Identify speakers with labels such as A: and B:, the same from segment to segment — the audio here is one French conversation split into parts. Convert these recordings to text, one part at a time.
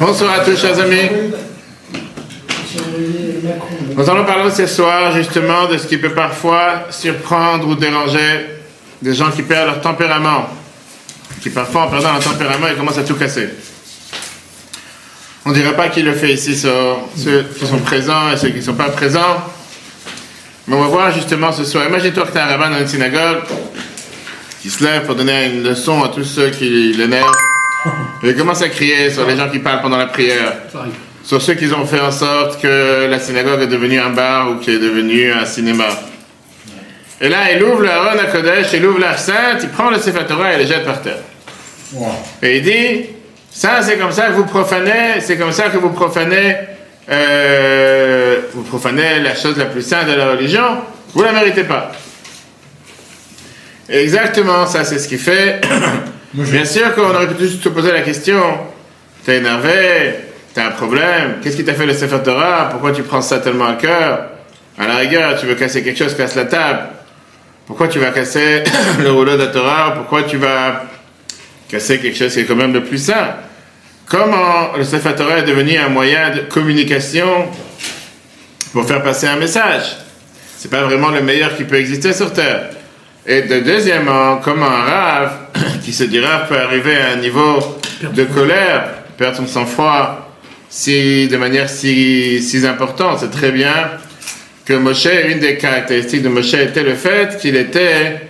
A: Bonsoir à tous, chers amis. Nous allons parler ce soir justement de ce qui peut parfois surprendre ou déranger des gens qui perdent leur tempérament, qui parfois en perdant leur tempérament, ils commencent à tout casser. On ne dirait pas qui le fait ici, ceux qui sont présents et ceux qui ne sont pas présents. Mais on va voir justement ce soir. Imagine-toi que tu es un rabbin dans une synagogue qui se lève pour donner une leçon à tous ceux qui l'énervent. Et il commence à crier sur les gens qui parlent pendant la prière. Sur ceux qui ont fait en sorte que la synagogue est devenue un bar ou qui est devenue un cinéma. Et là, il ouvre le Haron à Kodesh, il ouvre la Sainte, il prend le Sefer Torah et le jette par terre. Et il dit, ça c'est comme ça que vous profanez, c'est comme ça que vous profanez, euh, vous profanez la chose la plus sainte de la religion, vous la méritez pas. Exactement, ça c'est ce qu'il fait. Bien sûr qu'on aurait pu juste se poser la question, t'es énervé, t'as un problème, qu'est-ce qui t'a fait le Sefer pourquoi tu prends ça tellement à cœur? À la rigueur, tu veux casser quelque chose, casse la table. Pourquoi tu vas casser le rouleau de la Torah? Pourquoi tu vas casser quelque chose qui est quand même le plus sain? Comment le Sefer est devenu un moyen de communication pour faire passer un message? C'est pas vraiment le meilleur qui peut exister sur Terre. Et de deuxièmement, comment un rave, qui se dit rave, peut arriver à un niveau de colère, perdre son sang-froid, si, de manière si, si importante. C'est très bien que Moshe, une des caractéristiques de Moshe était le fait qu'il était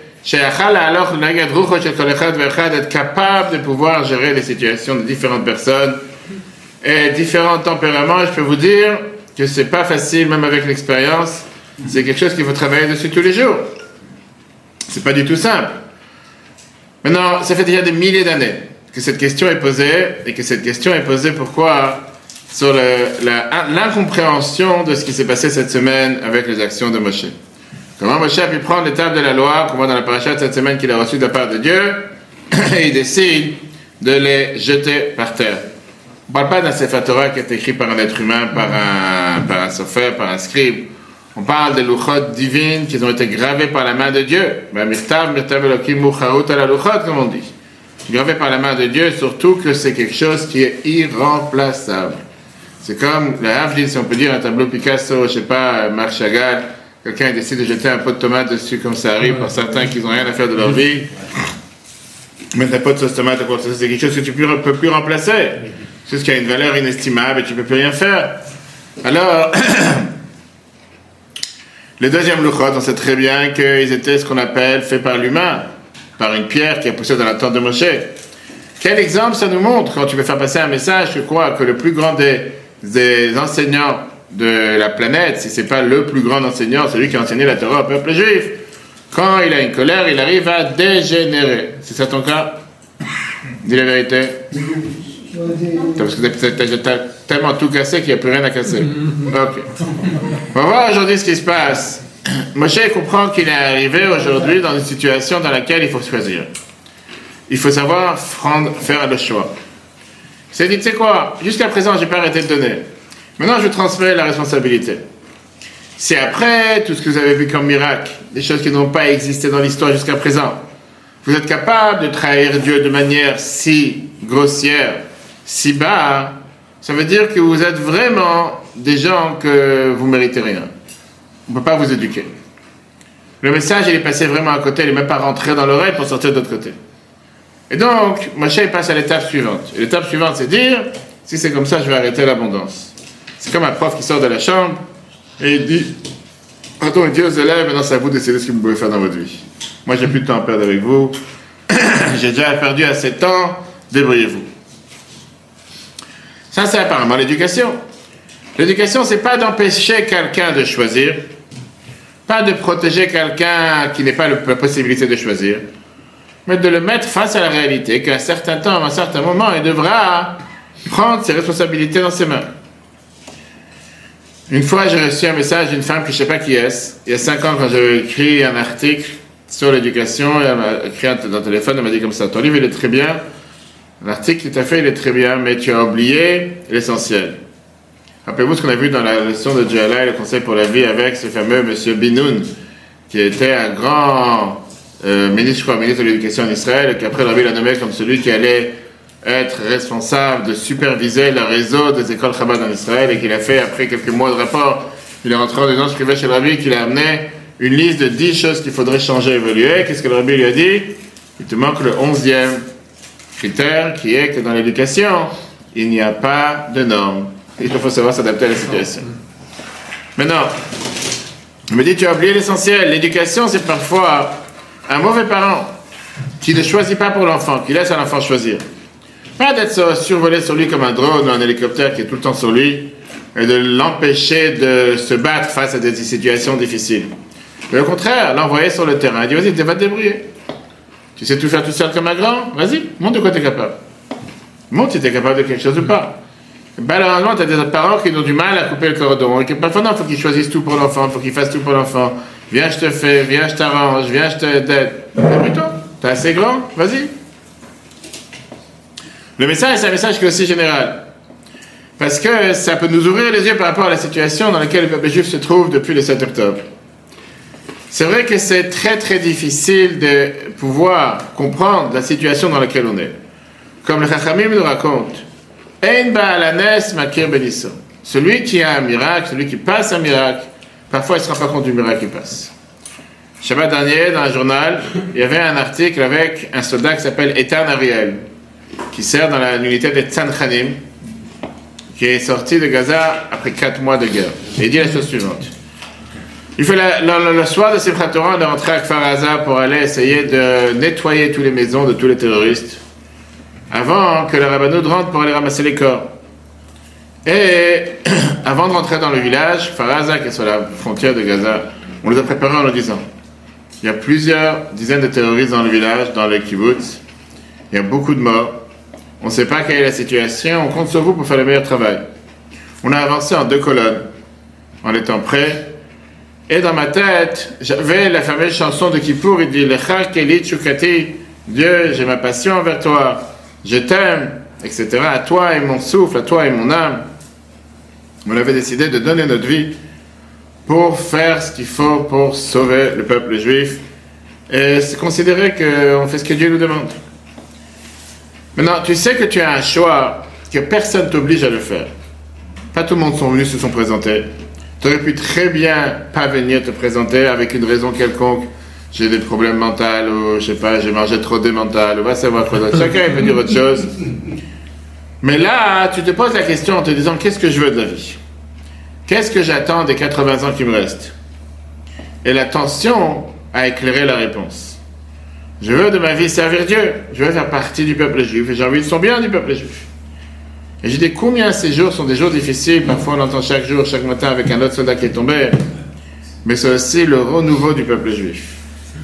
A: être capable de pouvoir gérer les situations de différentes personnes et différents tempéraments. Je peux vous dire que c'est pas facile, même avec l'expérience. C'est quelque chose qu'il faut travailler dessus tous les jours. C'est pas du tout simple. Maintenant, ça fait déjà des milliers d'années que cette question est posée et que cette question est posée pourquoi sur l'incompréhension de ce qui s'est passé cette semaine avec les actions de Moshe. Comment Moshe a pu prendre l'étape de la loi, qu'on voit dans la paracha cette semaine qu'il a reçu de la part de Dieu, et il décide de les jeter par terre. On ne parle pas d'un Sefer Torah qui est écrit par un être humain, par un, par un sophère, par un scribe. On parle des louchotes divines qui ont été gravées par la main de Dieu. Ben, comme on dit. Gravées par la main de Dieu, surtout que c'est quelque chose qui est irremplaçable. C'est comme le Havdil, si on peut dire, un tableau Picasso, je sais pas, Marc Chagall, quelqu'un décide de jeter un pot de tomate dessus, comme ça arrive par certains qui n'ont rien à faire de leur vie. Mettre un pot de sauce tomate, c'est quelque chose que tu ne peux plus remplacer. C'est ce qui a une valeur inestimable et tu ne peux plus rien faire. Alors, le deuxième louchot, on sait très bien qu'ils étaient ce qu'on appelle faits par l'humain, par une pierre qui a poussé dans la tente de Moshe. Quel exemple ça nous montre quand tu veux faire passer un message que quoi Que le plus grand des des enseignants de la planète, si c'est pas le plus grand enseignant, celui qui a enseigné la Torah au peuple juif, quand il a une colère, il arrive à dégénérer. C'est ça ton cas? Dis la vérité. Parce que t'as tellement tout cassé qu'il n'y a plus rien à casser. Ok. On va voir aujourd'hui ce qui se passe. Moshe comprend qu'il est arrivé aujourd'hui dans une situation dans laquelle il faut choisir. Il faut savoir faire le choix. C'est dit, tu sais quoi, jusqu'à présent, j'ai pas arrêté de donner. Maintenant, je transmets la responsabilité. C'est après tout ce que vous avez vu comme miracle, des choses qui n'ont pas existé dans l'histoire jusqu'à présent. Vous êtes capable de trahir Dieu de manière si grossière, si bas, ça veut dire que vous êtes vraiment des gens que vous méritez rien. On ne peut pas vous éduquer. Le message, il est passé vraiment à côté, il n'est même pas rentré dans l'oreille pour sortir de l'autre côté. Et donc, Moshe passe à l'étape suivante. Et l'étape suivante, c'est dire, si c'est comme ça, je vais arrêter l'abondance. C'est comme un prof qui sort de la chambre et il dit, quand on dit aux élèves, maintenant c'est à vous de décider ce que vous pouvez faire dans votre vie. Moi, j'ai plus de temps à perdre avec vous. j'ai déjà perdu assez de temps, débrouillez-vous. Ça, c'est apparemment l'éducation. L'éducation, c'est pas d'empêcher quelqu'un de choisir, pas de protéger quelqu'un qui n'est pas la possibilité de choisir, mais de le mettre face à la réalité qu'à un certain temps, à un certain moment, il devra prendre ses responsabilités dans ses mains. Une fois, j'ai reçu un message d'une femme que je ne sais pas qui est. Il y a cinq ans, quand j'ai écrit un article sur l'éducation, elle m'a écrit le téléphone, elle m'a dit comme ça, ton livre, il est très bien. L'article, tout à fait, il est très bien, mais tu as oublié l'essentiel. Rappelez-vous ce qu'on a vu dans la leçon de Jalai, le conseil pour la vie, avec ce fameux monsieur Binoun, qui était un grand euh, ministre, ministre de l'Éducation en Israël, et qu'après Rabbi l'a nommé comme celui qui allait être responsable de superviser le réseau des écoles Chabad en Israël et qu'il a fait, après quelques mois de rapport, il est rentré en disant, je chez rabbi qu'il a amené une liste de 10 choses qu'il faudrait changer, évoluer. Qu'est-ce que le rabbi lui a dit? Il te manque le onzième critère qui est que dans l'éducation, il n'y a pas de normes. Il faut savoir s'adapter à la situation. Maintenant, il me dit, tu as oublié l'essentiel. L'éducation, c'est parfois un mauvais parent qui ne choisit pas pour l'enfant, qui laisse un enfant choisir. Pas d'être survolé sur lui comme un drone ou un hélicoptère qui est tout le temps sur lui et de l'empêcher de se battre face à des situations difficiles. Mais au contraire, l'envoyer sur le terrain. Il dit, vas-y, tu vas te débrouiller. Tu sais tout faire tout seul comme un grand Vas-y, montre de quoi tu es capable. Montre si tu es capable de quelque chose ou pas. Malheureusement, tu as des parents qui ont du mal à couper le cordon. Et parfois, non, il faut qu'ils choisissent tout pour l'enfant, il faut qu'ils fassent tout pour l'enfant. Viens, je te fais, viens, je t'arrange, viens, je t'aide. toi t'es assez grand, vas-y. Le message, c'est un message qui est aussi général. Parce que ça peut nous ouvrir les yeux par rapport à la situation dans laquelle le peuple juif se trouve depuis le 7 octobre. C'est vrai que c'est très très difficile de pouvoir comprendre la situation dans laquelle on est. Comme le Chachamim nous raconte, makir Celui qui a un miracle, celui qui passe un miracle, parfois il ne se rend pas compte du miracle qui passe. Shabbat dernier, dans un journal, il y avait un article avec un soldat qui s'appelle Ethan Ariel, qui sert dans l'unité des Tzanchanim, qui est sorti de Gaza après 4 mois de guerre. Et il dit la chose suivante. Il fait le soir de Simchat Torah, on est rentré à Kfar pour aller essayer de nettoyer toutes les maisons de tous les terroristes avant que le rabbin rentre pour aller ramasser les corps. Et avant de rentrer dans le village, Faraza, qui est sur la frontière de Gaza, on les a préparés en leur disant il y a plusieurs dizaines de terroristes dans le village, dans le kibbutz, il y a beaucoup de morts, on ne sait pas quelle est la situation, on compte sur vous pour faire le meilleur travail. On a avancé en deux colonnes, en étant prêts et dans ma tête, j'avais la fameuse chanson de Kippour, il dit Lecha Keli Chukati, Dieu, j'ai ma passion envers toi, je t'aime, etc. À toi et mon souffle, à toi et mon âme. On avait décidé de donner notre vie pour faire ce qu'il faut pour sauver le peuple juif. Et c'est considéré qu'on fait ce que Dieu nous demande. Maintenant, tu sais que tu as un choix, que personne t'oblige à le faire. Pas tout le monde sont venus, se sont présentés. Tu aurais pu très bien pas venir te présenter avec une raison quelconque. J'ai des problèmes mentaux, ou je sais pas, j'ai mangé trop de mental, ou va savoir quoi. Chacun peut dire autre chose. Mais là, tu te poses la question en te disant qu'est-ce que je veux de la vie? Qu'est-ce que j'attends des 80 ans qui me restent? Et la tension a éclairé la réponse. Je veux de ma vie servir Dieu. Je veux faire partie du peuple juif. Et j'ai envie de son bien du peuple juif. Et je dis combien ces jours sont des jours difficiles? Parfois on entend chaque jour, chaque matin avec un autre soldat qui est tombé. Mais c'est aussi le renouveau du peuple juif.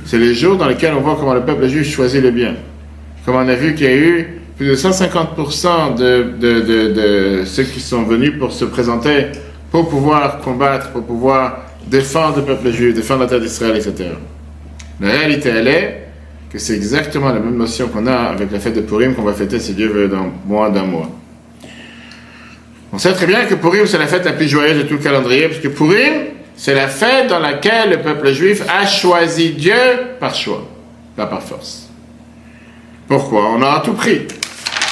A: C'est les jours dans lesquels on voit comment le peuple juif choisit le bien. Comme on a vu qu'il y a eu plus de 150% de, de, de, de, ceux qui sont venus pour se présenter, pour pouvoir combattre, pour pouvoir défendre le peuple juif, défendre la terre d'Israël, etc. La réalité, elle est que c'est exactement la même notion qu'on a avec la fête de Purim qu'on va fêter, si Dieu veut, dans moins d'un mois. On sait très bien que Purim, c'est la fête la plus joyeuse de tout le calendrier, parce que Purim, c'est la fête dans laquelle le peuple juif a choisi Dieu par choix, pas par force. Pourquoi? On a tout pris.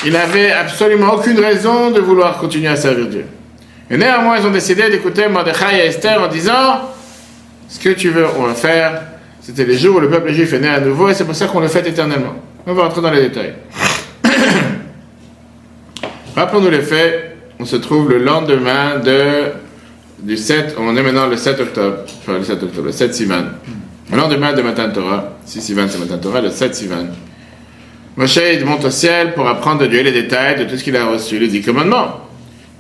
A: Il n'avait absolument aucune raison de vouloir continuer à servir Dieu. Et néanmoins, ils ont décidé d'écouter Mordechai et Esther en disant Ce que tu veux, on va faire. C'était les jours où le peuple juif est né à nouveau et c'est pour ça qu'on le fait éternellement. On va rentrer dans les détails. Rappelons-nous les faits on se trouve le lendemain de, du 7, on est maintenant le 7 octobre, enfin le 7 octobre, le 7 Sivan. Le lendemain de Matan Torah, si Sivan c'est Matan Torah, le 7 Sivan. Moshe il monte au ciel pour apprendre de Dieu les détails de tout ce qu'il a reçu, les 10 commandements.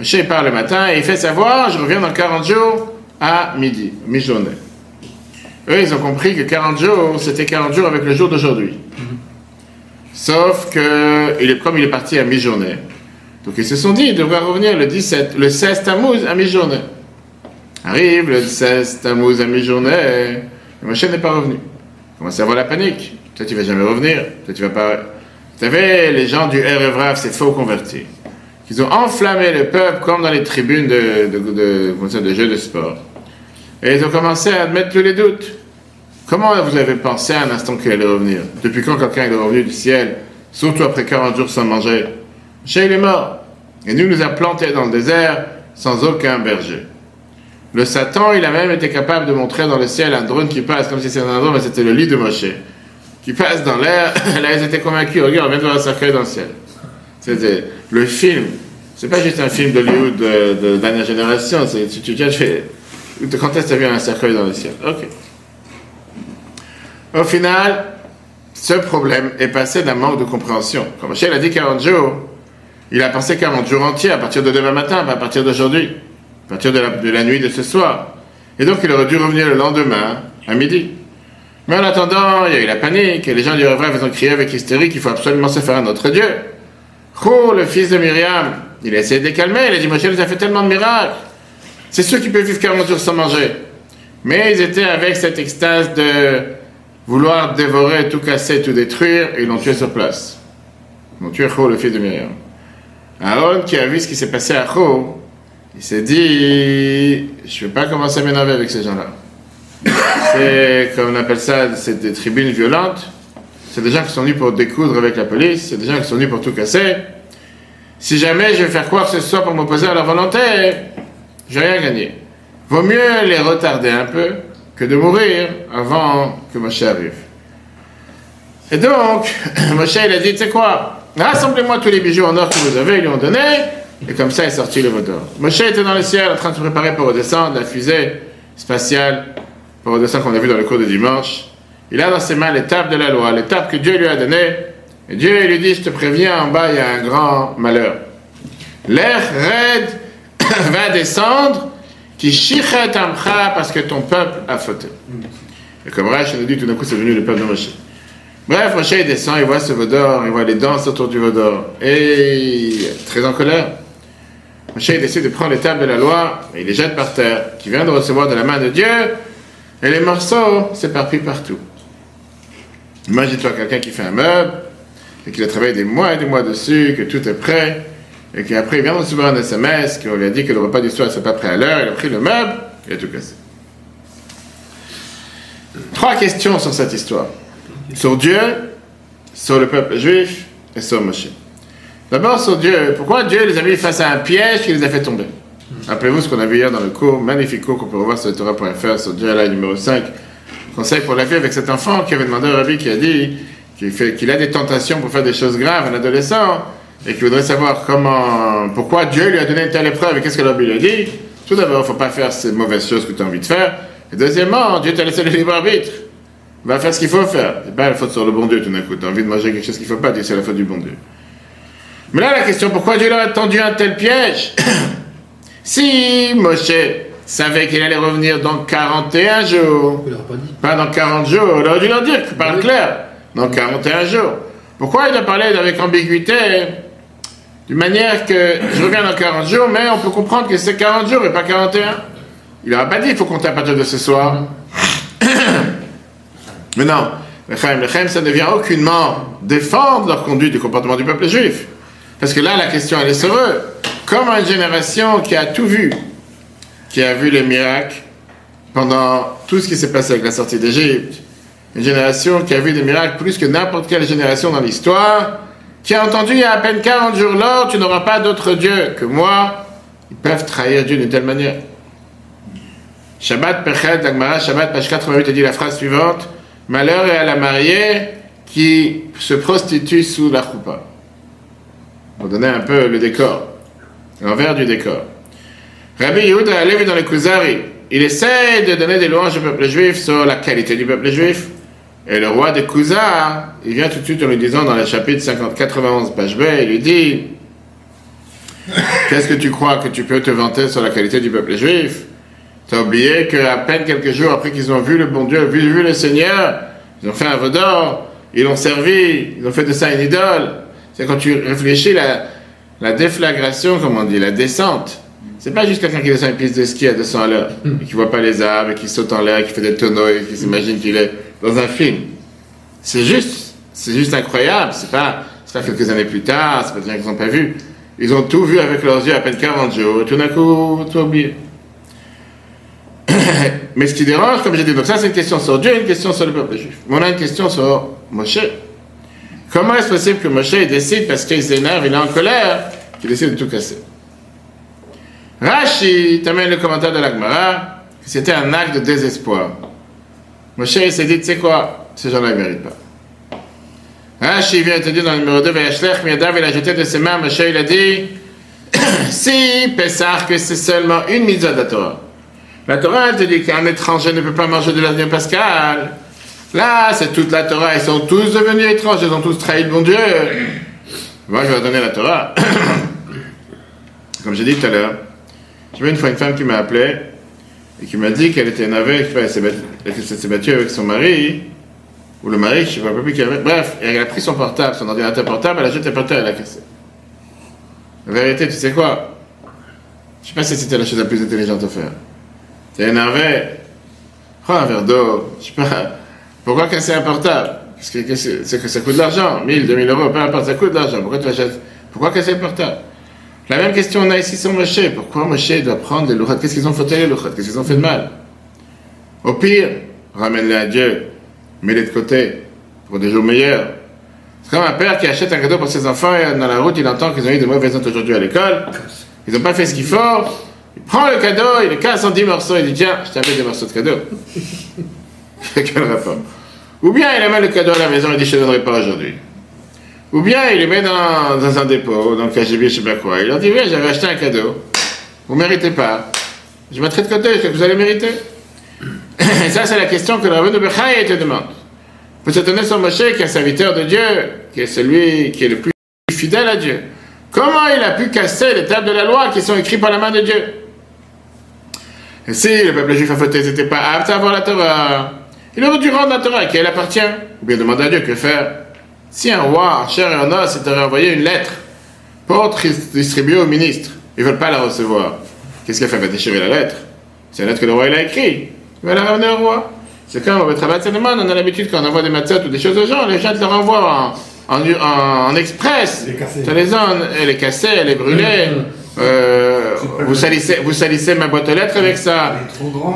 A: Moshe il part le matin et il fait savoir, je reviens dans 40 jours à midi, mi-journée. Eux, ils ont compris que 40 jours, c'était 40 jours avec le jour d'aujourd'hui. Sauf que, il est, comme il est parti à mi-journée, donc ils se sont dit, il devrait revenir le 17, le 16 Tammuz à mi-journée. Arrive le 16 Tammuz à mi-journée, le machin n'est pas revenu. Commence à avoir la panique. Peut-être qu'il va jamais revenir. Peut-être qu'il va pas. Vous savez, les gens du RFRAF, c'est faux convertis. Ils ont enflammé le peuple comme dans les tribunes de, de, de, de jeux de sport. Et ils ont commencé à admettre tous les doutes. Comment vous avez pensé à un instant qu'il allait revenir? Depuis quand quelqu'un est revenu du ciel, surtout après 40 jours sans manger? Moshe il est mort. Et nous nous a plantés dans le désert sans aucun berger. Le Satan, il a même été capable de montrer dans le ciel un drone qui passe, comme si c'était un drone, mais c'était le lit de Moshe, qui passe dans l'air. Là, ils étaient convaincus, regarde, on vient de voir un cercueil dans le ciel. C'était le film. C'est pas juste un film d'Hollywood de, de, dernière génération. C'est, tu, tu, tu quand est-ce que tu as vu un cercueil dans le ciel? Ok. Au final, ce problème est passé d'un manque de compréhension. Comme Moshe a dit 40 jours, il a pensé 40 jours entiers à partir de demain matin, à partir d'aujourd'hui à partir de la, nuit de ce soir. Et donc il aurait dû revenir le lendemain, à midi. Mais en attendant, il y a eu la panique, et les gens du Révrav, ils ont crié avec hystérie qu'il faut absolument se faire un autre Dieu. Oh, le fils de Myriam, il a essayé de les calmer, il a dit, Moshe nous a fait tellement de miracles. C'est ceux qui peuvent vivre 40 jours sans manger. Mais ils étaient avec cette extase de vouloir dévorer, tout casser, tout détruire, et ils l'ont tué sur place. Ils ont tué Cho, le fils de Myriam. Aaron, qui a vu ce qui s'est passé à Cho, il s'est dit, je ne vais pas commencer à m'énerver avec ces gens-là. C'est, comme on appelle ça, c'est des tribunes violentes. C'est des gens qui sont venus pour découdre avec la police. C'est des gens qui sont venus pour tout casser. Si jamais je vais faire quoi que ce soit pour m'opposer à leur volonté, je n'ai rien gagné. Vaut mieux les retarder un peu que de mourir avant que Moshe arrive. Et donc, Moshe, il a dit, tu sais quoi, rassemblez-moi tous les bijoux en or que vous avez, ils lui ont donné, et comme ça est sorti le moteur. Moshe était dans le ciel en train de se préparer pour redescendre, la fusée spatiale pour redescendre qu'on a vu dans le cours de dimanche. Il a dans ses mains l'étape de la loi, l'étape que Dieu lui a donnée. Et Dieu lui dit, je te préviens, en bas il y a un grand malheur. L'air raide va descendre, qui chichet amcha parce que ton peuple a fauté. Et comme Rach nous dit, tout d'un coup c'est venu le peuple de Moshe. Bref, Moshe descend, il voit ce Vaudor, il voit les danses autour du Vaudor, et très en colère. Moshe décide de prendre les tables de la loi et il les jette par terre, qui vient de recevoir de la main de Dieu, et les morceaux s'éparpillent partout. Imagine-toi quelqu'un qui fait un meuble, et qui a travaillé des mois et des mois dessus, que tout est prêt, et qu'après il vient de recevoir un SMS, qu'on lui a dit que le repas du soir ne pas prêt à l'heure, il a pris le meuble, il a tout cassé. Trois questions sur cette histoire. Sur Dieu, sur le peuple juif et sur Moshe. D'abord sur Dieu. Pourquoi Dieu les a mis face à un piège qui les a fait tomber? Rappelez-vous ce qu'on a vu hier dans le cours, magnifique cours qu'on peut revoir sur Torah.fr, sur Dieu là, numéro 5. Conseil pour la vie avec cet enfant qui avait demandé à Rabbi qui a dit qu'il a des tentations pour faire des choses graves, un adolescent, et qui voudrait savoir comment, pourquoi Dieu lui a donné une telle épreuve et qu'est-ce que Rabbi lui a dit? Tout d'abord, il ne faut pas faire ces mauvaises choses que tu as envie de faire. Et deuxièmement, Dieu t'a laissé le libre arbitre. Va faire ce qu'il faut faire. C'est pas la faute sur le bon Dieu tout d'un coup. Tu as envie de manger quelque chose qu'il ne faut pas, dire c'est la faute du bon Dieu. Mais là, la question, pourquoi Dieu leur a tendu un tel piège? Si Moshe savait qu'il allait revenir dans 41 jours, pas, dans 40 jours, il aurait dû leur dire, parle clair, dans 41 jours. Pourquoi il a parlé avec ambiguïté? D'une manière que je reviens dans 40 jours, mais on peut comprendre que c'est 40 jours et pas 41 Il n'aurait pas dit, il faut compter à partir de ce soir. Mais non, le Chaim, ça ne vient aucunement défendre leur conduite du comportement du peuple juif. Parce que là, la question, elle est sur eux. Comme une génération qui a tout vu, qui a vu les miracles pendant tout ce qui s'est passé avec la sortie d'Égypte, une génération qui a vu des miracles plus que n'importe quelle génération dans l'histoire, qui a entendu il y a à peine 40 jours là, tu n'auras pas d'autre Dieu que moi, ils peuvent trahir Dieu d'une telle manière. Shabbat Pechet, l'Agmara, Shabbat page 88 a dit la phrase suivante Malheur est à la mariée qui se prostitue sous la choupa pour donner un peu le décor, l'envers du décor. Rabbi Yehuda allait dans les Kuzari. Il essaie de donner des louanges au peuple juif sur la qualité du peuple juif. Et le roi de Kuza, il vient tout de suite en lui disant dans le chapitre 50, 91, page B, il lui dit Qu'est-ce que tu crois que tu peux te vanter sur la qualité du peuple juif? Tu as oublié qu'à peine quelques jours après qu'ils ont vu le bon Dieu, vu, vu le Seigneur, ils ont fait un d'or, ils l'ont servi, ils ont fait de ça une idole. C'est quand tu réfléchis la, la déflagration, comme on dit, la descente. C'est pas juste quelqu'un qui descend une piste de ski à 200 à l'heure, et qui voit pas les arbres, et qui saute en l'air, qui fait des tonneaux, et qui s'imagine qu'il est dans un film. C'est juste, c'est juste incroyable. C'est pas, c'est pas quelques années plus tard, c'est pas des gens qu'ils n'ont pas vu. Ils ont tout vu avec leurs yeux à peine 40 jours, et tout d'un coup, tout oublié. Mais ce qui dérange, comme j'ai dit, donc ça c'est une question sur Dieu, une question sur le peuple juif. Mais on a une question sur Moshe. Comment est-ce possible que Moshe décide, parce qu'il s'énerve, il est en colère, qu'il décide de tout casser? Rashi t'amène le commentaire de l'Agmara, que c'était un acte de désespoir. Moshe s'est dit, tu sais quoi, ces gens-là ne méritent pas. Rashi vient te dire dans le numéro 2, Vayashlech il a jeté de ses mains, Moshe il a dit, si Pessah, que c'est seulement une mise de la Torah. La Torah, elle te dit qu'un étranger ne peut pas manger de l'agneau pascal. Là, c'est toute la Torah, ils sont tous devenus étrangers, ils ont tous trahi le bon Dieu. Moi, je vais donner la Torah. Comme j'ai dit tout à l'heure, j'ai vu une fois une femme qui m'a appelé et qui m'a dit qu'elle était énervée, qu'elle s'est battue avec son mari, ou le mari, je ne sais pas plus qui avait. Bref, elle a pris son portable, son ordinateur portable, elle a jeté par terre, elle a cassé. La vérité, tu sais quoi? Je ne sais pas si c'était la chose la plus intelligente à faire. T'es énervé? Prends un verre d'eau, je sais pas. Pourquoi casser un portable Parce que c'est que ça coûte de l'argent, 1000, 2000 euros, peu importe, ça coûte de l'argent. Pourquoi tu achètes Pourquoi casser le portable La même question on a ici sur Moshe. Pourquoi Moshe doit prendre les louchats Qu'est-ce qu'ils ont fait les louchats Qu'est-ce qu'ils ont fait de mal? Au pire, ramène-les à Dieu, mets-les de côté pour des jours meilleurs. C'est comme un père qui achète un cadeau pour ses enfants et dans la route il entend qu'ils ont eu de mauvaises notes aujourd'hui à l'école. Ils n'ont pas fait ce qu'il faut. Il prend le cadeau, il le casse en 10 morceaux, il dit Tiens, je t'avais des morceaux de cadeau. Quel rapport Ou bien il amène le cadeau à la maison et dit Je ne donnerai pas aujourd'hui. Ou bien il le met dans, un dépôt, dans le KGB, je ne sais pas quoi. Il leur dit Oui, j'avais acheté un cadeau. Vous ne méritez pas. Je mettrai de côté, est-ce que vous allez mériter Et ça, c'est la question que le rabbin de Bechaï te demande. Vous étonner sur Moshe, qui est un serviteur de Dieu, qui est celui qui est le plus fidèle à Dieu. Comment il a pu casser les tables de la loi qui sont écrites par la main de Dieu? Et si le peuple juif a fauté, n'était pas apte à avoir la Torah, il aurait dû rendre la Torah à qui elle appartient, ou bien demander à Dieu que faire. Si un roi, cher et en os, s'était envoyé une lettre pour distribuer au ministre, ils ne veulent pas la recevoir. Qu'est-ce qu'il a fait? Il va déchirer la lettre. C'est la lettre que le roi il a écrite. Il va la ramener au roi. C'est comme Betrabat on a l'habitude quand on envoie des matzot ou des choses aux gens, les gens te le renvoient en, en, en, express. Tu les zones, elle est cassée, elle est brûlée. Euh, vous, salissez, vous salissez ma boîte aux lettres avec ça.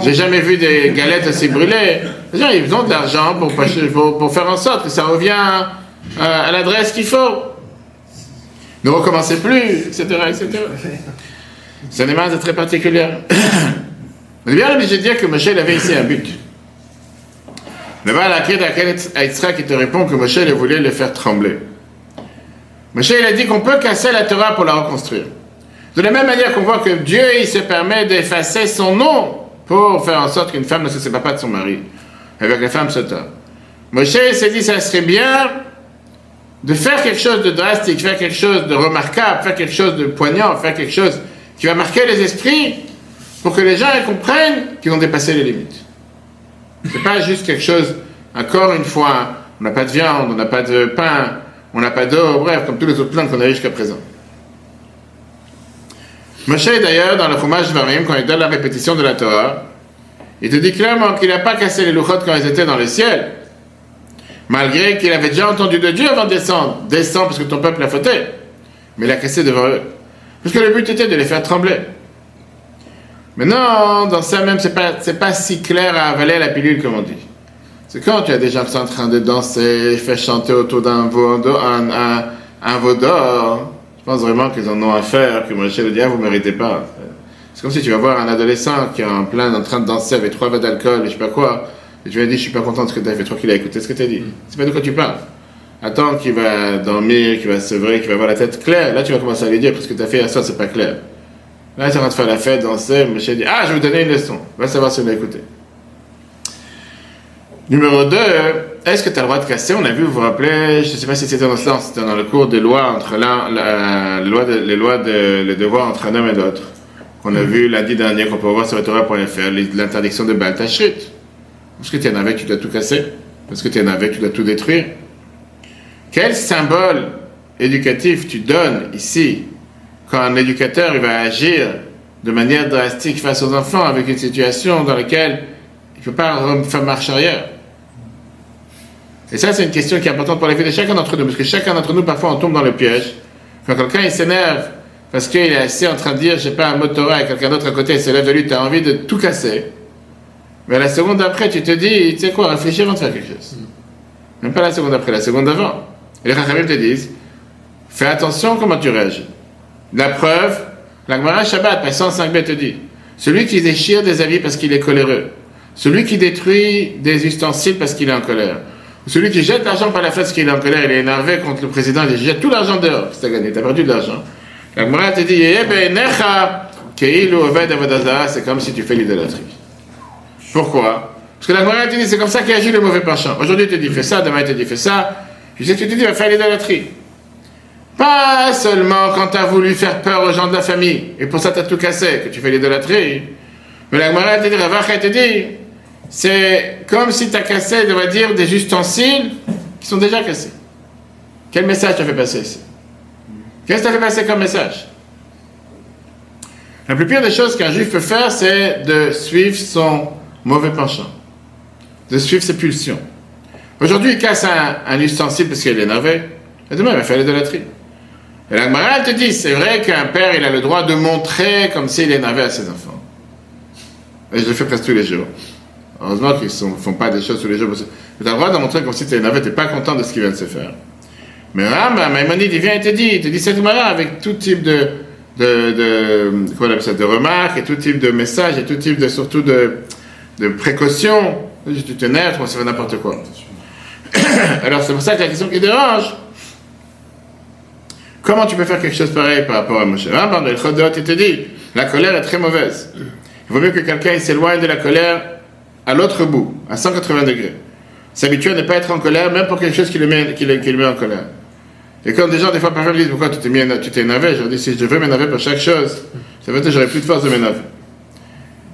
A: J'ai jamais vu des galettes assez brûlées. Les gens, ils ont de l'argent pour, pour, faire en sorte que ça revient à, l'adresse qu'il faut. Ne recommencez plus, etc. etc. C'est une image très particulière. On est bien obligé de dire que Moshe avait ici un but. Le Baal Aïtsra qui te répond que Moshe voulait le faire trembler. Moshe il a dit qu'on peut casser la Torah pour la reconstruire. De la même manière qu'on voit que Dieu, il se permet d'effacer son nom pour faire en sorte qu'une femme ne se sépare pas de son mari, avec la femme Sota. Moshe s'est dit, ça serait bien de faire quelque chose de drastique, faire quelque chose de remarquable, faire quelque chose de poignant, faire quelque chose qui va marquer les esprits pour que les gens comprennent qu'ils ont dépassé les limites. C'est pas juste quelque chose, encore une fois, on n'a pas de viande, on n'a pas de pain, on n'a pas d'eau, bref, comme tous les autres plans qu'on a jusqu'à présent. Moshe, d'ailleurs, dans le fromage Varim, quand il donne la répétition de la Torah, il te dit clairement qu'il n'a pas cassé les louchotes quand ils étaient dans le ciel, malgré qu'il avait déjà entendu de Dieu avant de descendre. Descends parce que ton peuple a fauté. Mais il a cassé devant eux. Parce que le but était de les faire trembler. Mais non, dans ça même, c'est pas, pas si clair à avaler la pilule comme on dit. C'est quand tu as des gens qui sont en train de danser, faire chanter autour d'un veau, un, un, veau d'or, pense vraiment qu'ils en ont à faire, que Moshe le dit, ah, vous ne méritez pas. C'est comme si tu vas voir un adolescent qui est en plein en train de danser avec trois verres d'alcool et je sais pas quoi, et tu lui dis, je suis pas content de ce que tu as fait, toi qu'il a écouté ce que tu as dit. Mm. C'est pas de quoi tu parles. Attends qu'il va dormir, qu'il va se sevrer, qu'il va avoir la tête claire. Là, tu vas commencer à lui dire que ce que tu as fait à soi, c'est pas clair. Là, tu es en train de faire la fête, danser, Moshe dit, ah, je vais vous donner une leçon. Va savoir si on a écouté. Numéro 2, est-ce que tu as le droit de casser On a vu, vous vous rappelez, je ne sais pas si c'était dans ce c'était dans le cours des lois entre lois, de, les lois de, les devoirs entre un homme et l'autre. Qu'on a mm. vu lundi dernier, qu'on peut voir sur faire l'interdiction de Baal Tashrit. Parce que tu es un avec, tu dois tout casser. Parce que tu es un avec, tu dois tout détruire? Quel symbole éducatif tu donnes ici quand un éducateur il va agir de manière drastique face aux enfants avec une situation dans laquelle il ne peut pas faire marche arrière? Et ça, c'est une question qui est importante pour la vie de chacun d'entre nous, parce que chacun d'entre nous, parfois, on tombe dans le piège. Quand quelqu'un, s'énerve parce qu'il est assis en train de dire, je sais pas, un mot de Torah et quelqu'un d'autre à côté se lève de lui, tu as envie de tout casser. Mais la seconde après, tu te dis, tu sais quoi, réfléchis avant de faire quelque chose. Même pas la seconde après, la seconde avant. Et les Chachamim te disent, fais attention comment tu réagis. La preuve, la Gemara Shabbat, page 105b te dit, celui qui déchire des habits parce qu'il est coléreux, celui qui détruit des ustensiles parce qu'il est en colère, celui qui jette l'argent par la parce qu'il est en colère, il est énervé contre le président, il jette tout l'argent dehors, c'est gagné, t'as perdu de l'argent. La Gemara te dit, eh ben, c'est comme si tu fais l'idolâtrie. Pourquoi? Parce que la Gemara te dit, c'est comme ça qu'agit le mauvais penchant. Aujourd'hui, tu te dis, fais ça, demain, tu te dit, fais ça. Tu sais, tu te dis, va faire l'idolâtrie. Pas seulement quand tu as voulu faire peur aux gens de la famille, et pour ça tu as tout cassé, que tu fais l'idolâtrie. Mais la Gemara te dit, te dit, c'est comme si tu as cassé, on va dire, des ustensiles qui sont déjà cassés. Quel message tu as fait passer ici? Qu'est-ce que tu as fait passer comme message? La plus pire des choses qu'un juif peut faire, c'est de suivre son mauvais penchant, de suivre ses pulsions. Aujourd'hui, il casse un, ustensile parce qu'il est énervé, et demain, il va faire l'idolâtrie. Et la Gemara, te dit, c'est vrai qu'un père, il a le droit de montrer comme s'il est énervé à ses enfants. Et je le fais presque tous les jours. Heureusement qu'ils ne font pas des choses tous les jours. Tu as le droit de montrer comme si tu tu n'es pas content de ce qui vient de se faire. Mais Rambam, Maïmonide, il vient et te dit, il te dit cette Gemara avec tout type de, de, de, ça, de remarques et tout type de messages et tout type de, surtout de, de précautions. Tu t'énerves, ça fait n'importe quoi. Alors c'est pour ça que la question qui dérange, Comment tu peux faire quelque chose pareil par rapport à Moshe Rambam, le Chodot, il te dit, la colère est très mauvaise. Il vaut mieux que quelqu'un s'éloigne de la colère à l'autre bout, à 180 degrés. S'habituer à ne pas être en colère, même pour quelque chose qui le met, qui le, met en colère. Et quand des gens, des fois, parfois, me disent pourquoi tu t'es, tu t'es énervé, je leur dis si je veux m'énerver pour chaque chose, ça veut dire que j'aurai plus de force de m'énerver.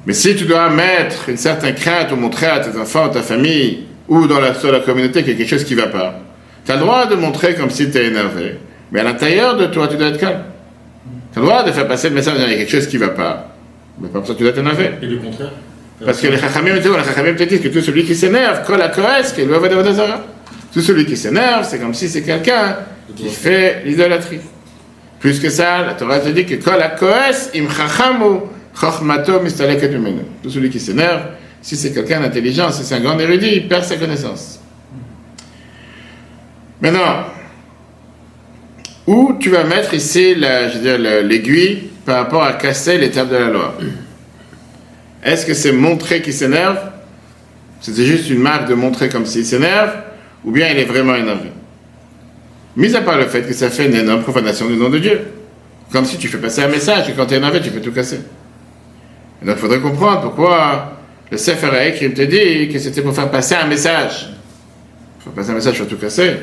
A: Mais si tu dois mettre une certaine crainte ou montrer à tes enfants, à ta famille, ou dans la, communauté qu'il y a quelque chose qui ne va pas, tu as le droit de montrer comme si tu es énervé. Mais à l'intérieur de toi, tu dois être calme. Tu as le droit de faire passer le message, il y a quelque chose qui ne va pas. Mais pas pour ça tu dois t'énerver.
B: Et le contraire?
A: Parce que les Chachamim te disent que tout celui qui s'énerve colle qu'il va de Tout celui qui s'énerve, c'est comme si c'est quelqu'un qui fait l'idolâtrie. Plus que ça, la Torah te dit que kol koes im chachamu chochmato mistaleket Tout celui qui s'énerve, si c'est quelqu'un d'intelligent, si c'est un grand érudit, il perd sa connaissance. Maintenant, où tu vas mettre ici l'aiguille par rapport à casser l'étape de la loi? Est-ce que c'est montrer qu'il s'énerve? C'est juste une marque de montrer comme s'il s'énerve Ou bien il est vraiment énervé? Mis à part le fait que ça fait une énorme profanation du nom de Dieu. Comme si tu fais passer un message et quand tu es énervé, tu peux tout casser. donc il faudrait comprendre pourquoi le Sefer écrit te dit que c'était pour faire passer un message. Faire passer un message, pour tout casser.